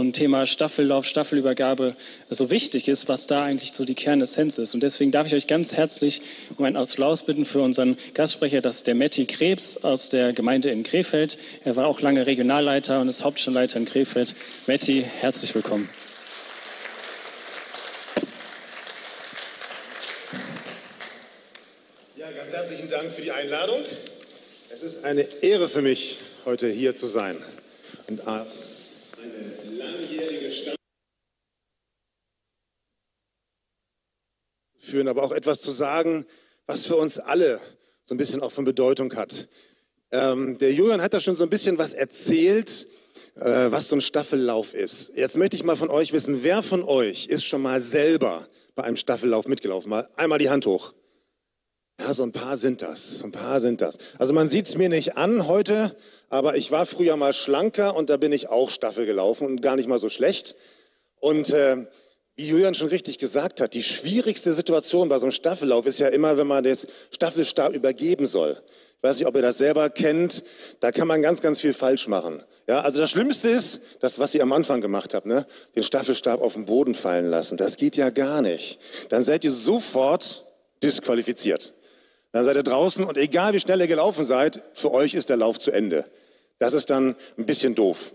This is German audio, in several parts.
ein Thema Staffellauf, Staffelübergabe so wichtig ist, was da eigentlich so die Kernessenz ist. Und deswegen darf ich euch ganz herzlich um einen Applaus bitten für unseren Gastsprecher, das ist der Matti Krebs aus der Gemeinde in Krefeld. Er war auch lange Regionalleiter und ist Hauptstandleiter in Krefeld. Matti, herzlich willkommen. Ja, ganz herzlichen Dank für die Einladung. Es ist eine Ehre für mich, heute hier zu sein. Und eine langjährige Stadt führen, aber auch etwas zu sagen, was für uns alle so ein bisschen auch von Bedeutung hat. Ähm, der Julian hat da schon so ein bisschen was erzählt, äh, was so ein Staffellauf ist. Jetzt möchte ich mal von euch wissen, wer von euch ist schon mal selber bei einem Staffellauf mitgelaufen? Mal einmal die Hand hoch. Ja, so ein paar sind das, so ein paar sind das. Also man sieht es mir nicht an heute, aber ich war früher mal schlanker und da bin ich auch Staffel gelaufen und gar nicht mal so schlecht. Und äh, wie Julian schon richtig gesagt hat, die schwierigste Situation bei so einem Staffellauf ist ja immer, wenn man das Staffelstab übergeben soll. Ich weiß nicht, ob ihr das selber kennt. Da kann man ganz, ganz viel falsch machen. Ja, also das Schlimmste ist, das, was ihr am Anfang gemacht habt, ne? den Staffelstab auf den Boden fallen lassen. Das geht ja gar nicht. Dann seid ihr sofort disqualifiziert. Dann seid ihr draußen und egal wie schnell ihr gelaufen seid, für euch ist der Lauf zu Ende. Das ist dann ein bisschen doof.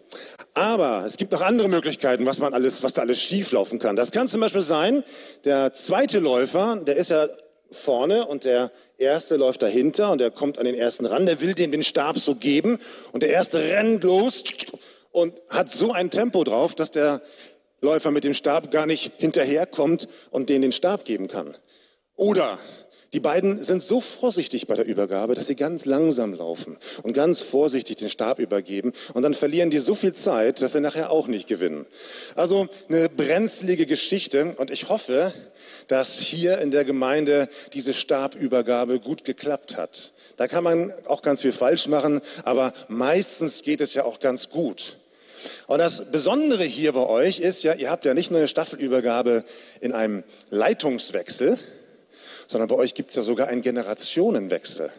Aber es gibt noch andere Möglichkeiten, was man alles, was da alles schief laufen kann. Das kann zum Beispiel sein, der zweite Läufer, der ist ja vorne und der erste läuft dahinter und der kommt an den ersten ran, der will dem den Stab so geben und der erste rennt los und hat so ein Tempo drauf, dass der Läufer mit dem Stab gar nicht hinterherkommt und den den Stab geben kann. Oder die beiden sind so vorsichtig bei der Übergabe, dass sie ganz langsam laufen und ganz vorsichtig den Stab übergeben. Und dann verlieren die so viel Zeit, dass sie nachher auch nicht gewinnen. Also eine brenzlige Geschichte. Und ich hoffe, dass hier in der Gemeinde diese Stabübergabe gut geklappt hat. Da kann man auch ganz viel falsch machen, aber meistens geht es ja auch ganz gut. Und das Besondere hier bei euch ist ja, ihr habt ja nicht nur eine Staffelübergabe in einem Leitungswechsel, sondern bei euch gibt es ja sogar einen Generationenwechsel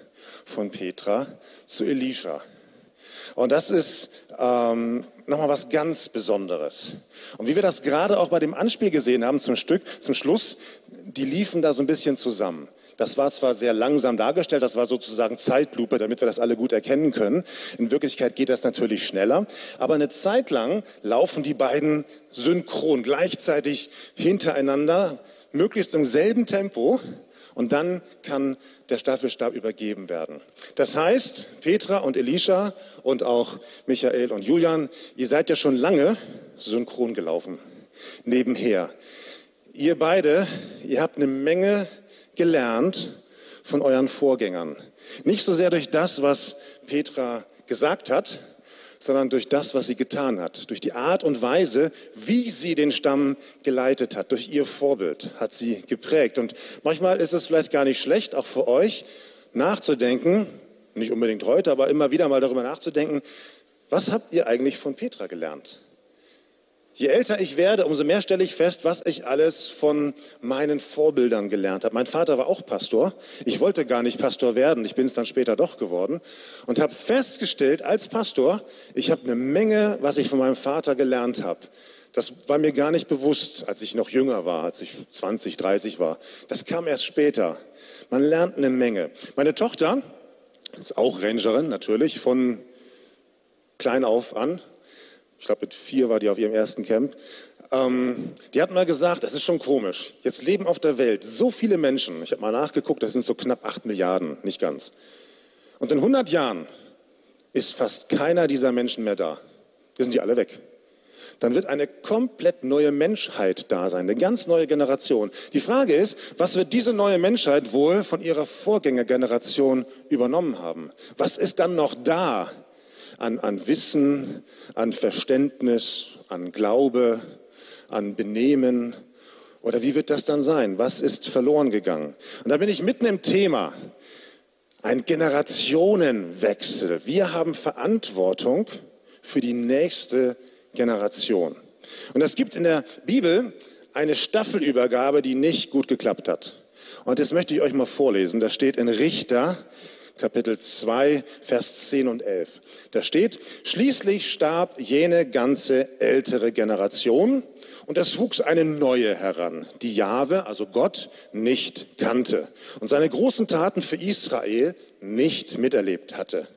von Petra zu Elisha. Und das ist ähm, nochmal was ganz Besonderes. Und wie wir das gerade auch bei dem Anspiel gesehen haben zum Stück, zum Schluss, die liefen da so ein bisschen zusammen. Das war zwar sehr langsam dargestellt, das war sozusagen Zeitlupe, damit wir das alle gut erkennen können. In Wirklichkeit geht das natürlich schneller, aber eine Zeit lang laufen die beiden synchron, gleichzeitig hintereinander, möglichst im selben Tempo und dann kann der Staffelstab übergeben werden. Das heißt, Petra und Elisha und auch Michael und Julian, ihr seid ja schon lange synchron gelaufen, nebenher. Ihr beide, ihr habt eine Menge gelernt von euren Vorgängern. Nicht so sehr durch das, was Petra gesagt hat, sondern durch das, was sie getan hat, durch die Art und Weise, wie sie den Stamm geleitet hat, durch ihr Vorbild hat sie geprägt. Und manchmal ist es vielleicht gar nicht schlecht, auch für euch nachzudenken, nicht unbedingt heute, aber immer wieder mal darüber nachzudenken, was habt ihr eigentlich von Petra gelernt? Je älter ich werde, umso mehr stelle ich fest, was ich alles von meinen Vorbildern gelernt habe. Mein Vater war auch Pastor. Ich wollte gar nicht Pastor werden. Ich bin es dann später doch geworden und habe festgestellt als Pastor, ich habe eine Menge, was ich von meinem Vater gelernt habe. Das war mir gar nicht bewusst, als ich noch jünger war, als ich 20, 30 war. Das kam erst später. Man lernt eine Menge. Meine Tochter ist auch Rangerin, natürlich, von klein auf an ich glaube mit vier war die auf ihrem ersten Camp, ähm, die hat mal gesagt, das ist schon komisch. Jetzt leben auf der Welt so viele Menschen. Ich habe mal nachgeguckt, das sind so knapp acht Milliarden, nicht ganz. Und in 100 Jahren ist fast keiner dieser Menschen mehr da. Die sind die alle weg. Dann wird eine komplett neue Menschheit da sein, eine ganz neue Generation. Die Frage ist, was wird diese neue Menschheit wohl von ihrer Vorgängergeneration übernommen haben? Was ist dann noch da? An, an Wissen, an Verständnis, an Glaube, an Benehmen? Oder wie wird das dann sein? Was ist verloren gegangen? Und da bin ich mitten im Thema. Ein Generationenwechsel. Wir haben Verantwortung für die nächste Generation. Und es gibt in der Bibel eine Staffelübergabe, die nicht gut geklappt hat. Und das möchte ich euch mal vorlesen. Das steht in Richter Kapitel 2, Vers 10 und 11. Da steht, schließlich starb jene ganze ältere Generation und es wuchs eine neue heran, die Jahwe, also Gott, nicht kannte und seine großen Taten für Israel nicht miterlebt hatte.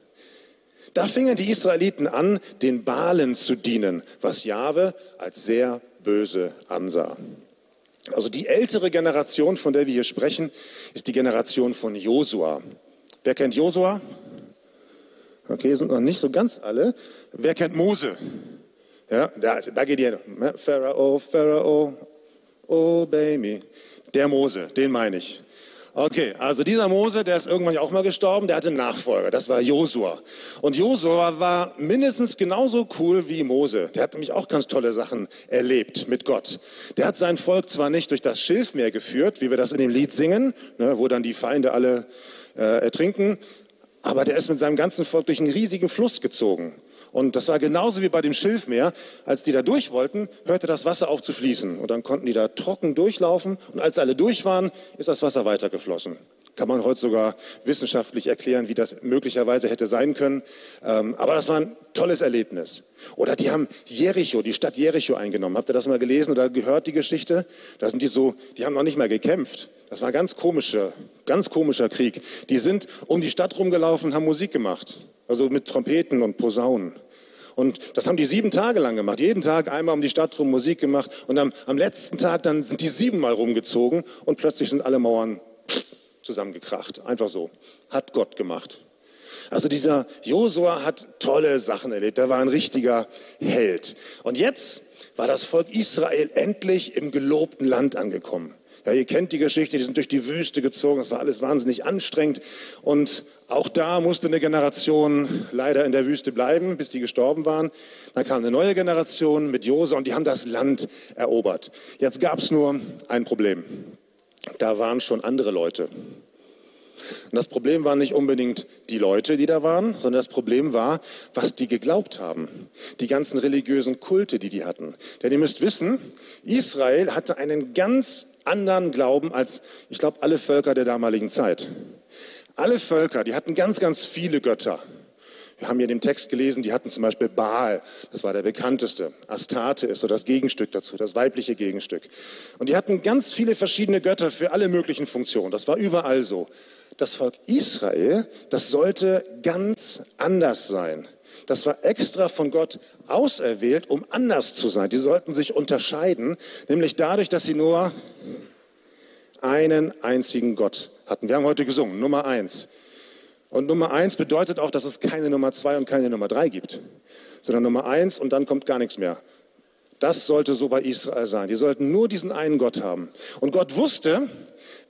Da fingen die Israeliten an, den Balen zu dienen, was Jahwe als sehr böse ansah. Also die ältere Generation, von der wir hier sprechen, ist die Generation von Josua. Wer kennt Josua? Okay, sind noch nicht so ganz alle. Wer kennt Mose? Ja, da, da geht ihr. Ne? Pharao, Pharao, obey me. Der Mose, den meine ich. Okay, also dieser Mose, der ist irgendwann auch mal gestorben, der hatte einen Nachfolger, das war Josua. Und Josua war mindestens genauso cool wie Mose. Der hat nämlich auch ganz tolle Sachen erlebt mit Gott. Der hat sein Volk zwar nicht durch das Schilfmeer geführt, wie wir das in dem Lied singen, ne, wo dann die Feinde alle äh, ertrinken, aber der ist mit seinem ganzen Volk durch einen riesigen Fluss gezogen. Und das war genauso wie bei dem Schilfmeer. Als die da durch wollten, hörte das Wasser auf zu fließen. Und dann konnten die da trocken durchlaufen. Und als alle durch waren, ist das Wasser weitergeflossen. Kann man heute sogar wissenschaftlich erklären, wie das möglicherweise hätte sein können. Ähm, aber das war ein tolles Erlebnis. Oder die haben Jericho, die Stadt Jericho eingenommen. Habt ihr das mal gelesen oder gehört, die Geschichte? Da sind die so, die haben noch nicht mal gekämpft. Das war ein ganz komischer, ganz komischer Krieg. Die sind um die Stadt rumgelaufen und haben Musik gemacht also mit Trompeten und Posaunen. Und das haben die sieben Tage lang gemacht. Jeden Tag einmal um die Stadt rum Musik gemacht. Und am, am letzten Tag dann sind die siebenmal rumgezogen und plötzlich sind alle Mauern zusammengekracht. Einfach so. Hat Gott gemacht. Also dieser Josua hat tolle Sachen erlebt. Er war ein richtiger Held. Und jetzt war das Volk Israel endlich im gelobten Land angekommen. Ja, ihr kennt die Geschichte, die sind durch die Wüste gezogen, das war alles wahnsinnig anstrengend. Und auch da musste eine Generation leider in der Wüste bleiben, bis die gestorben waren. Dann kam eine neue Generation mit Jose und die haben das Land erobert. Jetzt gab es nur ein Problem. Da waren schon andere Leute. Und das Problem waren nicht unbedingt die Leute, die da waren, sondern das Problem war, was die geglaubt haben. Die ganzen religiösen Kulte, die die hatten. Denn ihr müsst wissen, Israel hatte einen ganz anderen Glauben als, ich glaube, alle Völker der damaligen Zeit. Alle Völker, die hatten ganz, ganz viele Götter. Wir haben hier dem Text gelesen, die hatten zum Beispiel Baal, das war der bekannteste. Astarte ist so das Gegenstück dazu, das weibliche Gegenstück. Und die hatten ganz viele verschiedene Götter für alle möglichen Funktionen. Das war überall so. Das Volk Israel, das sollte ganz anders sein. Das war extra von Gott auserwählt, um anders zu sein. Die sollten sich unterscheiden, nämlich dadurch, dass sie nur einen einzigen Gott hatten. Wir haben heute gesungen, Nummer eins. Und Nummer eins bedeutet auch, dass es keine Nummer zwei und keine Nummer drei gibt, sondern Nummer eins und dann kommt gar nichts mehr. Das sollte so bei Israel sein. Die sollten nur diesen einen Gott haben. Und Gott wusste,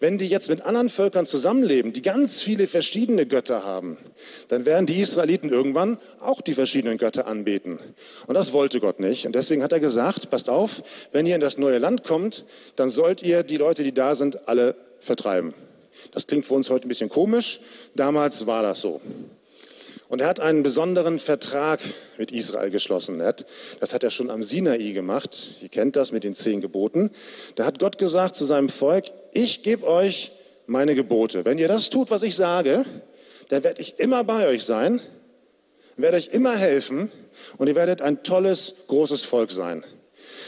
wenn die jetzt mit anderen Völkern zusammenleben, die ganz viele verschiedene Götter haben, dann werden die Israeliten irgendwann auch die verschiedenen Götter anbeten. Und das wollte Gott nicht. Und deswegen hat er gesagt, passt auf, wenn ihr in das neue Land kommt, dann sollt ihr die Leute, die da sind, alle vertreiben. Das klingt für uns heute ein bisschen komisch. Damals war das so. Und er hat einen besonderen Vertrag mit Israel geschlossen. Hat, das hat er schon am Sinai gemacht. Ihr kennt das mit den zehn Geboten. Da hat Gott gesagt zu seinem Volk, ich gebe euch meine Gebote. Wenn ihr das tut, was ich sage, dann werde ich immer bei euch sein, werde euch immer helfen und ihr werdet ein tolles, großes Volk sein.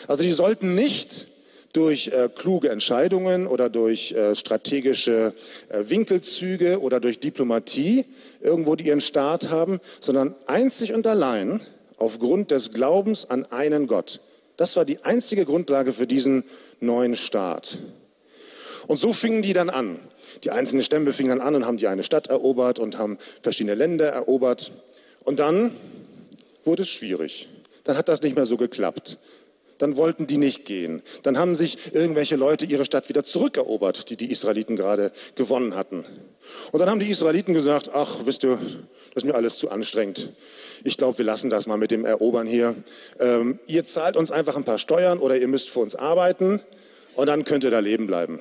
Also die sollten nicht durch äh, kluge Entscheidungen oder durch äh, strategische äh, Winkelzüge oder durch Diplomatie irgendwo die ihren Staat haben, sondern einzig und allein aufgrund des Glaubens an einen Gott. Das war die einzige Grundlage für diesen neuen Staat. Und so fingen die dann an. Die einzelnen Stämme fingen dann an und haben die eine Stadt erobert und haben verschiedene Länder erobert. Und dann wurde es schwierig. Dann hat das nicht mehr so geklappt dann wollten die nicht gehen. Dann haben sich irgendwelche Leute ihre Stadt wieder zurückerobert, die die Israeliten gerade gewonnen hatten. Und dann haben die Israeliten gesagt, ach, wisst ihr, das ist mir alles zu anstrengend. Ich glaube, wir lassen das mal mit dem Erobern hier. Ähm, ihr zahlt uns einfach ein paar Steuern oder ihr müsst für uns arbeiten und dann könnt ihr da leben bleiben.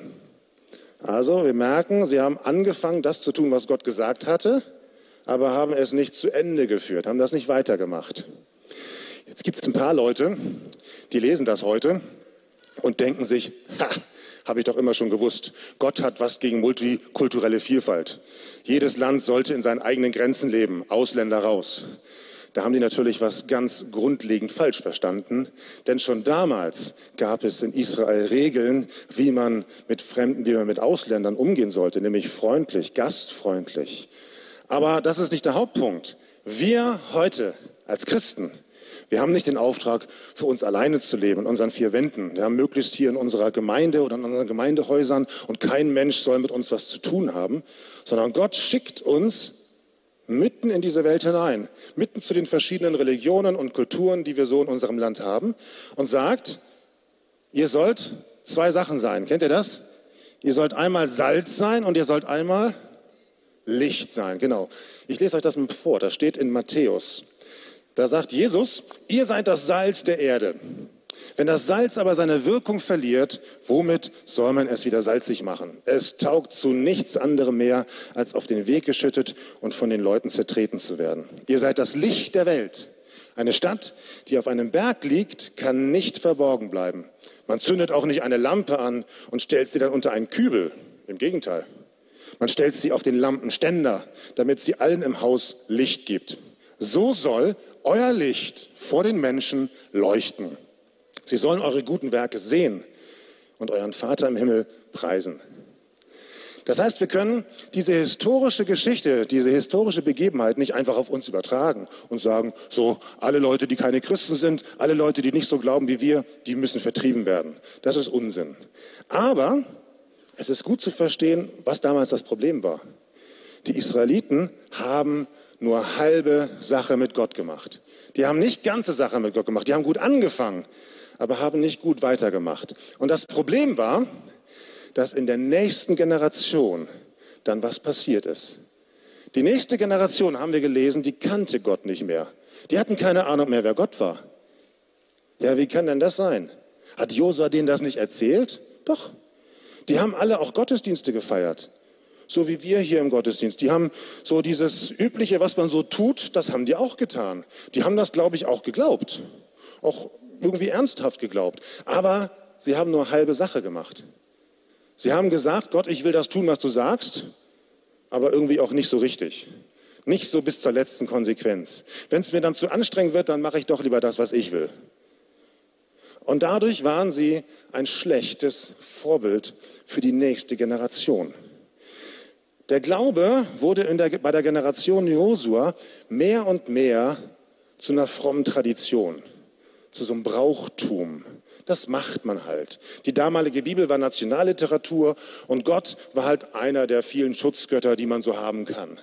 Also wir merken, sie haben angefangen, das zu tun, was Gott gesagt hatte, aber haben es nicht zu Ende geführt, haben das nicht weitergemacht. Jetzt gibt es ein paar Leute, die lesen das heute und denken sich, ha, habe ich doch immer schon gewusst. Gott hat was gegen multikulturelle Vielfalt. Jedes Land sollte in seinen eigenen Grenzen leben, Ausländer raus. Da haben die natürlich was ganz grundlegend falsch verstanden, denn schon damals gab es in Israel Regeln, wie man mit Fremden, wie man mit Ausländern umgehen sollte, nämlich freundlich, gastfreundlich. Aber das ist nicht der Hauptpunkt. Wir heute als Christen, wir haben nicht den Auftrag, für uns alleine zu leben, in unseren vier Wänden. Haben möglichst hier in unserer Gemeinde oder in unseren Gemeindehäusern und kein Mensch soll mit uns was zu tun haben, sondern Gott schickt uns mitten in diese Welt hinein, mitten zu den verschiedenen Religionen und Kulturen, die wir so in unserem Land haben und sagt, ihr sollt zwei Sachen sein. Kennt ihr das? Ihr sollt einmal Salz sein und ihr sollt einmal Licht sein. Genau. Ich lese euch das mal vor. Das steht in Matthäus. Da sagt Jesus, ihr seid das Salz der Erde. Wenn das Salz aber seine Wirkung verliert, womit soll man es wieder salzig machen? Es taugt zu nichts anderem mehr, als auf den Weg geschüttet und von den Leuten zertreten zu werden. Ihr seid das Licht der Welt. Eine Stadt, die auf einem Berg liegt, kann nicht verborgen bleiben. Man zündet auch nicht eine Lampe an und stellt sie dann unter einen Kübel. Im Gegenteil. Man stellt sie auf den Lampenständer, damit sie allen im Haus Licht gibt. So soll euer Licht vor den Menschen leuchten. Sie sollen eure guten Werke sehen und euren Vater im Himmel preisen. Das heißt, wir können diese historische Geschichte, diese historische Begebenheit nicht einfach auf uns übertragen und sagen, so, alle Leute, die keine Christen sind, alle Leute, die nicht so glauben wie wir, die müssen vertrieben werden. Das ist Unsinn. Aber es ist gut zu verstehen, was damals das Problem war. Die Israeliten haben nur halbe Sache mit Gott gemacht. Die haben nicht ganze Sache mit Gott gemacht. Die haben gut angefangen, aber haben nicht gut weitergemacht. Und das Problem war, dass in der nächsten Generation dann was passiert ist. Die nächste Generation, haben wir gelesen, die kannte Gott nicht mehr. Die hatten keine Ahnung mehr, wer Gott war. Ja, wie kann denn das sein? Hat Josua denen das nicht erzählt? Doch. Die haben alle auch Gottesdienste gefeiert so wie wir hier im Gottesdienst. Die haben so dieses Übliche, was man so tut, das haben die auch getan. Die haben das, glaube ich, auch geglaubt. Auch irgendwie ernsthaft geglaubt. Aber sie haben nur halbe Sache gemacht. Sie haben gesagt, Gott, ich will das tun, was du sagst, aber irgendwie auch nicht so richtig. Nicht so bis zur letzten Konsequenz. Wenn es mir dann zu anstrengend wird, dann mache ich doch lieber das, was ich will. Und dadurch waren sie ein schlechtes Vorbild für die nächste Generation. Der Glaube wurde der, bei der Generation Josua mehr und mehr zu einer frommen Tradition, zu so einem Brauchtum. Das macht man halt. Die damalige Bibel war Nationalliteratur und Gott war halt einer der vielen Schutzgötter, die man so haben kann.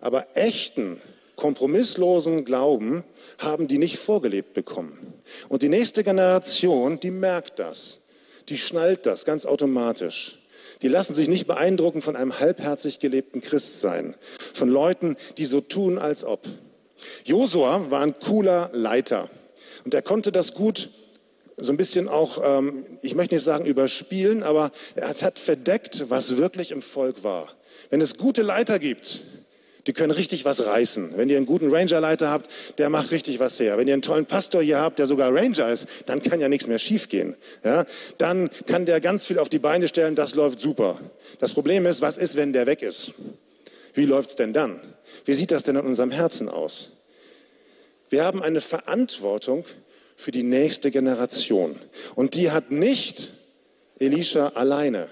Aber echten, kompromisslosen Glauben haben die nicht vorgelebt bekommen. Und die nächste Generation, die merkt das. Die schnallt das ganz automatisch. Die lassen sich nicht beeindrucken von einem halbherzig gelebten Christsein, von Leuten, die so tun, als ob. Josua war ein cooler Leiter und er konnte das gut so ein bisschen auch, ähm, ich möchte nicht sagen überspielen, aber er hat verdeckt, was wirklich im Volk war. Wenn es gute Leiter gibt, die können richtig was reißen. Wenn ihr einen guten Rangerleiter habt, der macht richtig was her. Wenn ihr einen tollen Pastor hier habt, der sogar Ranger ist, dann kann ja nichts mehr schiefgehen. Ja? Dann kann der ganz viel auf die Beine stellen, das läuft super. Das Problem ist, was ist, wenn der weg ist? Wie läuft's denn dann? Wie sieht das denn in unserem Herzen aus? Wir haben eine Verantwortung für die nächste Generation. Und die hat nicht Elisha alleine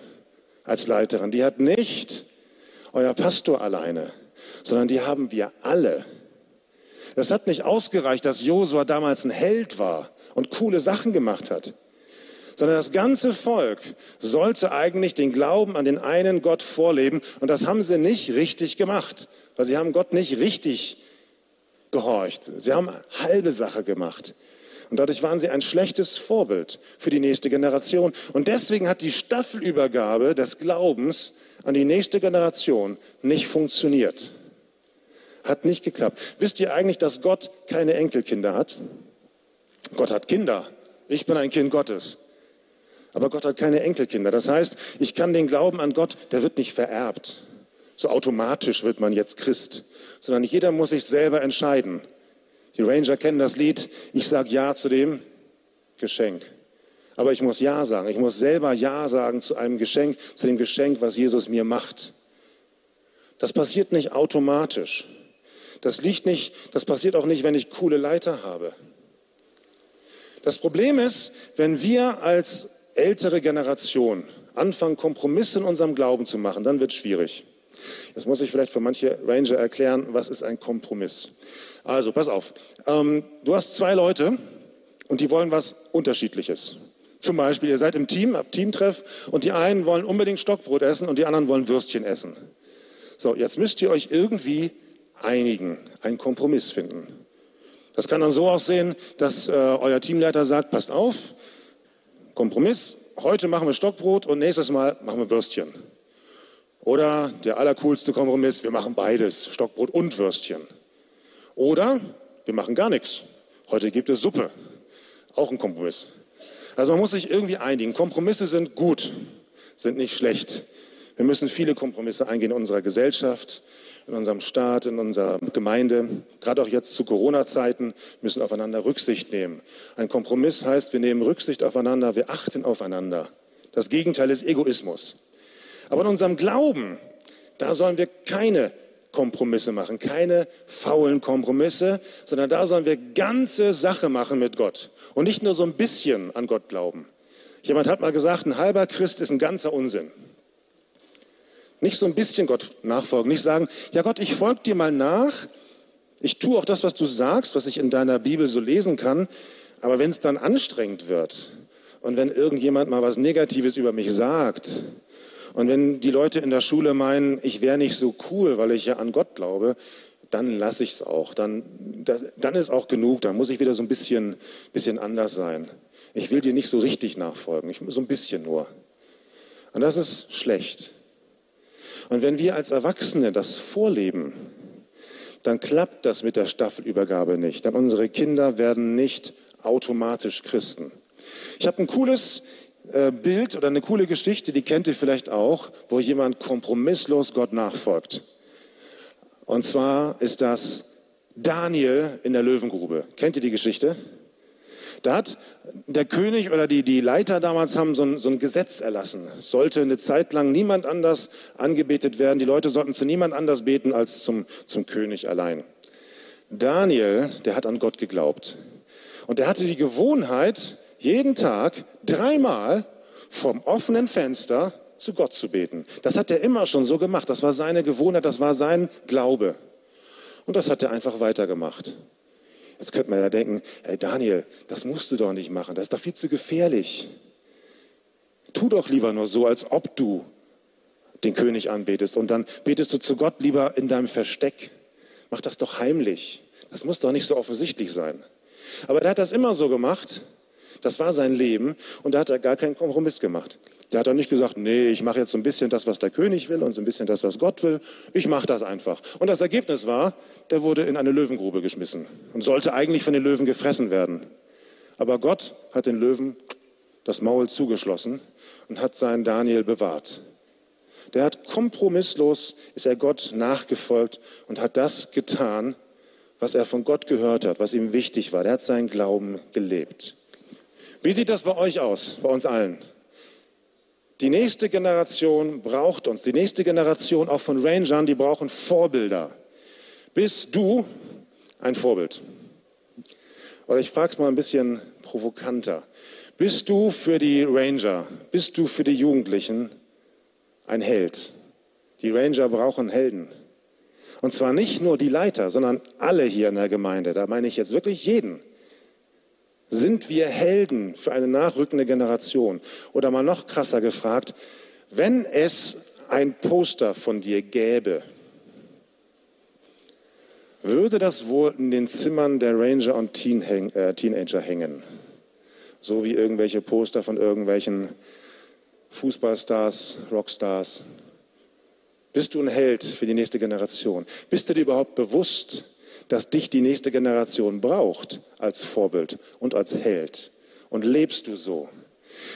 als Leiterin. Die hat nicht euer Pastor alleine sondern die haben wir alle. Das hat nicht ausgereicht, dass Josua damals ein Held war und coole Sachen gemacht hat, sondern das ganze Volk sollte eigentlich den Glauben an den einen Gott vorleben und das haben sie nicht richtig gemacht, weil sie haben Gott nicht richtig gehorcht. Sie haben halbe Sache gemacht. Und dadurch waren sie ein schlechtes Vorbild für die nächste Generation. Und deswegen hat die Staffelübergabe des Glaubens an die nächste Generation nicht funktioniert. Hat nicht geklappt. Wisst ihr eigentlich, dass Gott keine Enkelkinder hat? Gott hat Kinder. Ich bin ein Kind Gottes. Aber Gott hat keine Enkelkinder. Das heißt, ich kann den Glauben an Gott, der wird nicht vererbt. So automatisch wird man jetzt Christ. Sondern jeder muss sich selber entscheiden. Die Ranger kennen das Lied. Ich sage Ja zu dem Geschenk. Aber ich muss Ja sagen. Ich muss selber Ja sagen zu einem Geschenk, zu dem Geschenk, was Jesus mir macht. Das passiert nicht automatisch. Das liegt nicht, das passiert auch nicht, wenn ich coole Leiter habe. Das Problem ist, wenn wir als ältere Generation anfangen, Kompromisse in unserem Glauben zu machen, dann wird es schwierig. Jetzt muss ich vielleicht für manche Ranger erklären, was ist ein Kompromiss. Also, pass auf. Ähm, du hast zwei Leute und die wollen was Unterschiedliches. Zum Beispiel, ihr seid im Team, habt Teamtreff und die einen wollen unbedingt Stockbrot essen und die anderen wollen Würstchen essen. So, jetzt müsst ihr euch irgendwie einigen, einen Kompromiss finden. Das kann dann so aussehen, dass äh, euer Teamleiter sagt, passt auf, Kompromiss, heute machen wir Stockbrot und nächstes Mal machen wir Würstchen. Oder der allercoolste Kompromiss, wir machen beides, Stockbrot und Würstchen. Oder wir machen gar nichts. Heute gibt es Suppe. Auch ein Kompromiss. Also man muss sich irgendwie einigen. Kompromisse sind gut, sind nicht schlecht. Wir müssen viele Kompromisse eingehen in unserer Gesellschaft, in unserem Staat, in unserer Gemeinde. Gerade auch jetzt zu Corona-Zeiten müssen aufeinander Rücksicht nehmen. Ein Kompromiss heißt, wir nehmen Rücksicht aufeinander, wir achten aufeinander. Das Gegenteil ist Egoismus. Aber in unserem Glauben, da sollen wir keine Kompromisse machen, keine faulen Kompromisse, sondern da sollen wir ganze Sache machen mit Gott und nicht nur so ein bisschen an Gott glauben. Jemand hat mal gesagt, ein halber Christ ist ein ganzer Unsinn. Nicht so ein bisschen Gott nachfolgen, nicht sagen, ja Gott, ich folge dir mal nach, ich tue auch das, was du sagst, was ich in deiner Bibel so lesen kann, aber wenn es dann anstrengend wird und wenn irgendjemand mal was Negatives über mich sagt und wenn die Leute in der Schule meinen, ich wäre nicht so cool, weil ich ja an Gott glaube, dann lasse ich es auch. Dann, das, dann ist auch genug. Dann muss ich wieder so ein bisschen, bisschen anders sein. Ich will dir nicht so richtig nachfolgen, ich, so ein bisschen nur. Und das ist schlecht. Und wenn wir als Erwachsene das vorleben, dann klappt das mit der Staffelübergabe nicht. Dann unsere Kinder werden nicht automatisch Christen. Ich habe ein cooles äh, Bild oder eine coole Geschichte, die kennt ihr vielleicht auch, wo jemand kompromisslos Gott nachfolgt. Und zwar ist das Daniel in der Löwengrube. Kennt ihr die Geschichte? Da hat der König oder die, die Leiter damals haben so ein, so ein Gesetz erlassen. Sollte eine Zeit lang niemand anders angebetet werden. Die Leute sollten zu niemand anders beten als zum, zum König allein. Daniel, der hat an Gott geglaubt. Und er hatte die Gewohnheit, jeden Tag dreimal vom offenen Fenster zu Gott zu beten. Das hat er immer schon so gemacht. Das war seine Gewohnheit, das war sein Glaube. Und das hat er einfach weitergemacht. Jetzt könnte man ja denken, hey Daniel, das musst du doch nicht machen, das ist doch viel zu gefährlich. Tu doch lieber nur so, als ob du den König anbetest und dann betest du zu Gott lieber in deinem Versteck. Mach das doch heimlich. Das muss doch nicht so offensichtlich sein. Aber der hat das immer so gemacht. Das war sein Leben und da hat er gar keinen Kompromiss gemacht. Der hat dann nicht gesagt, nee, ich mache jetzt so ein bisschen das, was der König will und so ein bisschen das, was Gott will. Ich mache das einfach. Und das Ergebnis war, der wurde in eine Löwengrube geschmissen und sollte eigentlich von den Löwen gefressen werden. Aber Gott hat den Löwen das Maul zugeschlossen und hat seinen Daniel bewahrt. Der hat kompromisslos, ist er Gott nachgefolgt und hat das getan, was er von Gott gehört hat, was ihm wichtig war. Der hat seinen Glauben gelebt. Wie sieht das bei euch aus, bei uns allen? Die nächste Generation braucht uns. Die nächste Generation auch von Rangern, die brauchen Vorbilder. Bist du ein Vorbild? Oder ich frage es mal ein bisschen provokanter. Bist du für die Ranger, bist du für die Jugendlichen ein Held? Die Ranger brauchen Helden. Und zwar nicht nur die Leiter, sondern alle hier in der Gemeinde. Da meine ich jetzt wirklich jeden. Sind wir Helden für eine nachrückende Generation? Oder mal noch krasser gefragt, wenn es ein Poster von dir gäbe, würde das wohl in den Zimmern der Ranger und äh, Teenager hängen? So wie irgendwelche Poster von irgendwelchen Fußballstars, Rockstars. Bist du ein Held für die nächste Generation? Bist du dir überhaupt bewusst, dass dich die nächste Generation braucht als Vorbild und als Held. Und lebst du so?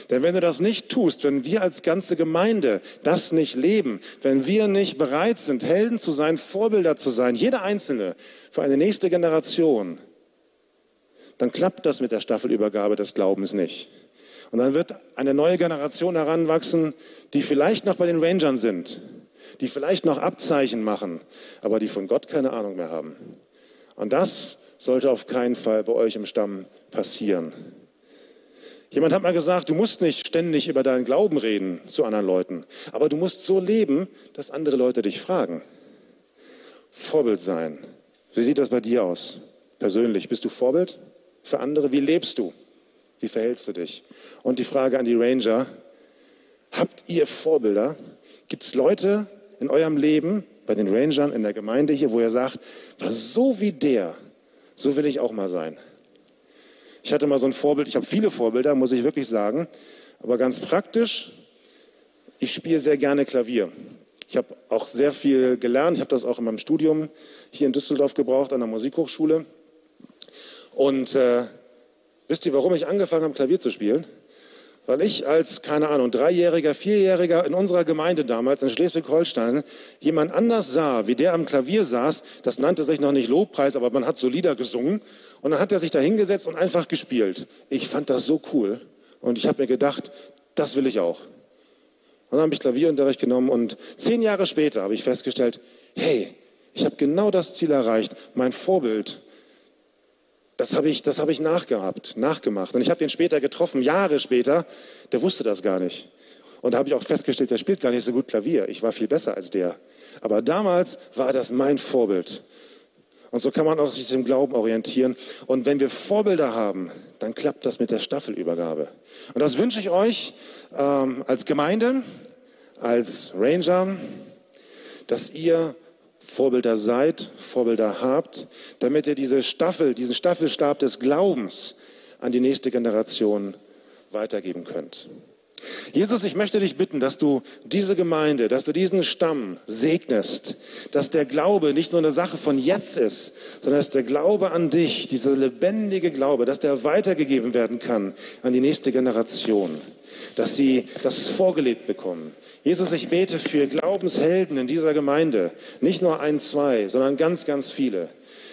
Denn wenn du das nicht tust, wenn wir als ganze Gemeinde das nicht leben, wenn wir nicht bereit sind, Helden zu sein, Vorbilder zu sein, jeder Einzelne für eine nächste Generation, dann klappt das mit der Staffelübergabe des Glaubens nicht. Und dann wird eine neue Generation heranwachsen, die vielleicht noch bei den Rangern sind, die vielleicht noch Abzeichen machen, aber die von Gott keine Ahnung mehr haben. Und das sollte auf keinen Fall bei euch im Stamm passieren. Jemand hat mal gesagt, du musst nicht ständig über deinen Glauben reden zu anderen Leuten, aber du musst so leben, dass andere Leute dich fragen. Vorbild sein. Wie sieht das bei dir aus? Persönlich, bist du Vorbild für andere? Wie lebst du? Wie verhältst du dich? Und die Frage an die Ranger, habt ihr Vorbilder? Gibt es Leute in eurem Leben, bei den Rangern in der Gemeinde hier, wo ihr sagt, so wie der, so will ich auch mal sein? Ich hatte mal so ein Vorbild, ich habe viele Vorbilder, muss ich wirklich sagen, aber ganz praktisch, ich spiele sehr gerne Klavier. Ich habe auch sehr viel gelernt, ich habe das auch in meinem Studium hier in Düsseldorf gebraucht, an der Musikhochschule. Und äh, wisst ihr, warum ich angefangen habe, Klavier zu spielen? Weil ich als, keine Ahnung, Dreijähriger, Vierjähriger in unserer Gemeinde damals in Schleswig-Holstein jemand anders sah, wie der am Klavier saß. Das nannte sich noch nicht Lobpreis, aber man hat so Lieder gesungen. Und dann hat er sich da hingesetzt und einfach gespielt. Ich fand das so cool. Und ich habe mir gedacht, das will ich auch. Und dann habe ich Klavierunterricht genommen und zehn Jahre später habe ich festgestellt, hey, ich habe genau das Ziel erreicht. Mein Vorbild das habe ich, habe ich nachgehabt, nachgemacht. Und ich habe den später getroffen, Jahre später. Der wusste das gar nicht. Und da habe ich auch festgestellt, der spielt gar nicht so gut Klavier. Ich war viel besser als der. Aber damals war das mein Vorbild. Und so kann man auch sich im Glauben orientieren. Und wenn wir Vorbilder haben, dann klappt das mit der Staffelübergabe. Und das wünsche ich euch ähm, als Gemeinde, als Ranger, dass ihr Vorbilder seid, Vorbilder habt, damit ihr diese Staffel, diesen Staffelstab des Glaubens an die nächste Generation weitergeben könnt. Jesus, ich möchte dich bitten, dass du diese Gemeinde, dass du diesen Stamm segnest, dass der Glaube nicht nur eine Sache von jetzt ist, sondern dass der Glaube an dich, dieser lebendige Glaube, dass der weitergegeben werden kann an die nächste Generation, dass sie das vorgelebt bekommen, Jesus, ich bete für Glaubenshelden in dieser Gemeinde. Nicht nur ein, zwei, sondern ganz, ganz viele.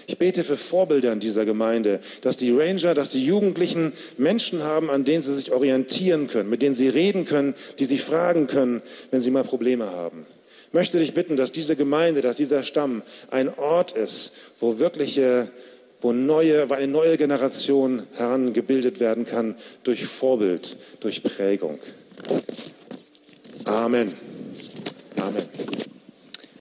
Ich bete für Vorbilder in dieser Gemeinde, dass die Ranger, dass die Jugendlichen Menschen haben, an denen sie sich orientieren können, mit denen sie reden können, die sie fragen können, wenn sie mal Probleme haben. Ich möchte dich bitten, dass diese Gemeinde, dass dieser Stamm ein Ort ist, wo wirkliche, wo neue, wo eine neue Generation herangebildet werden kann durch Vorbild, durch Prägung. Amen. Amen.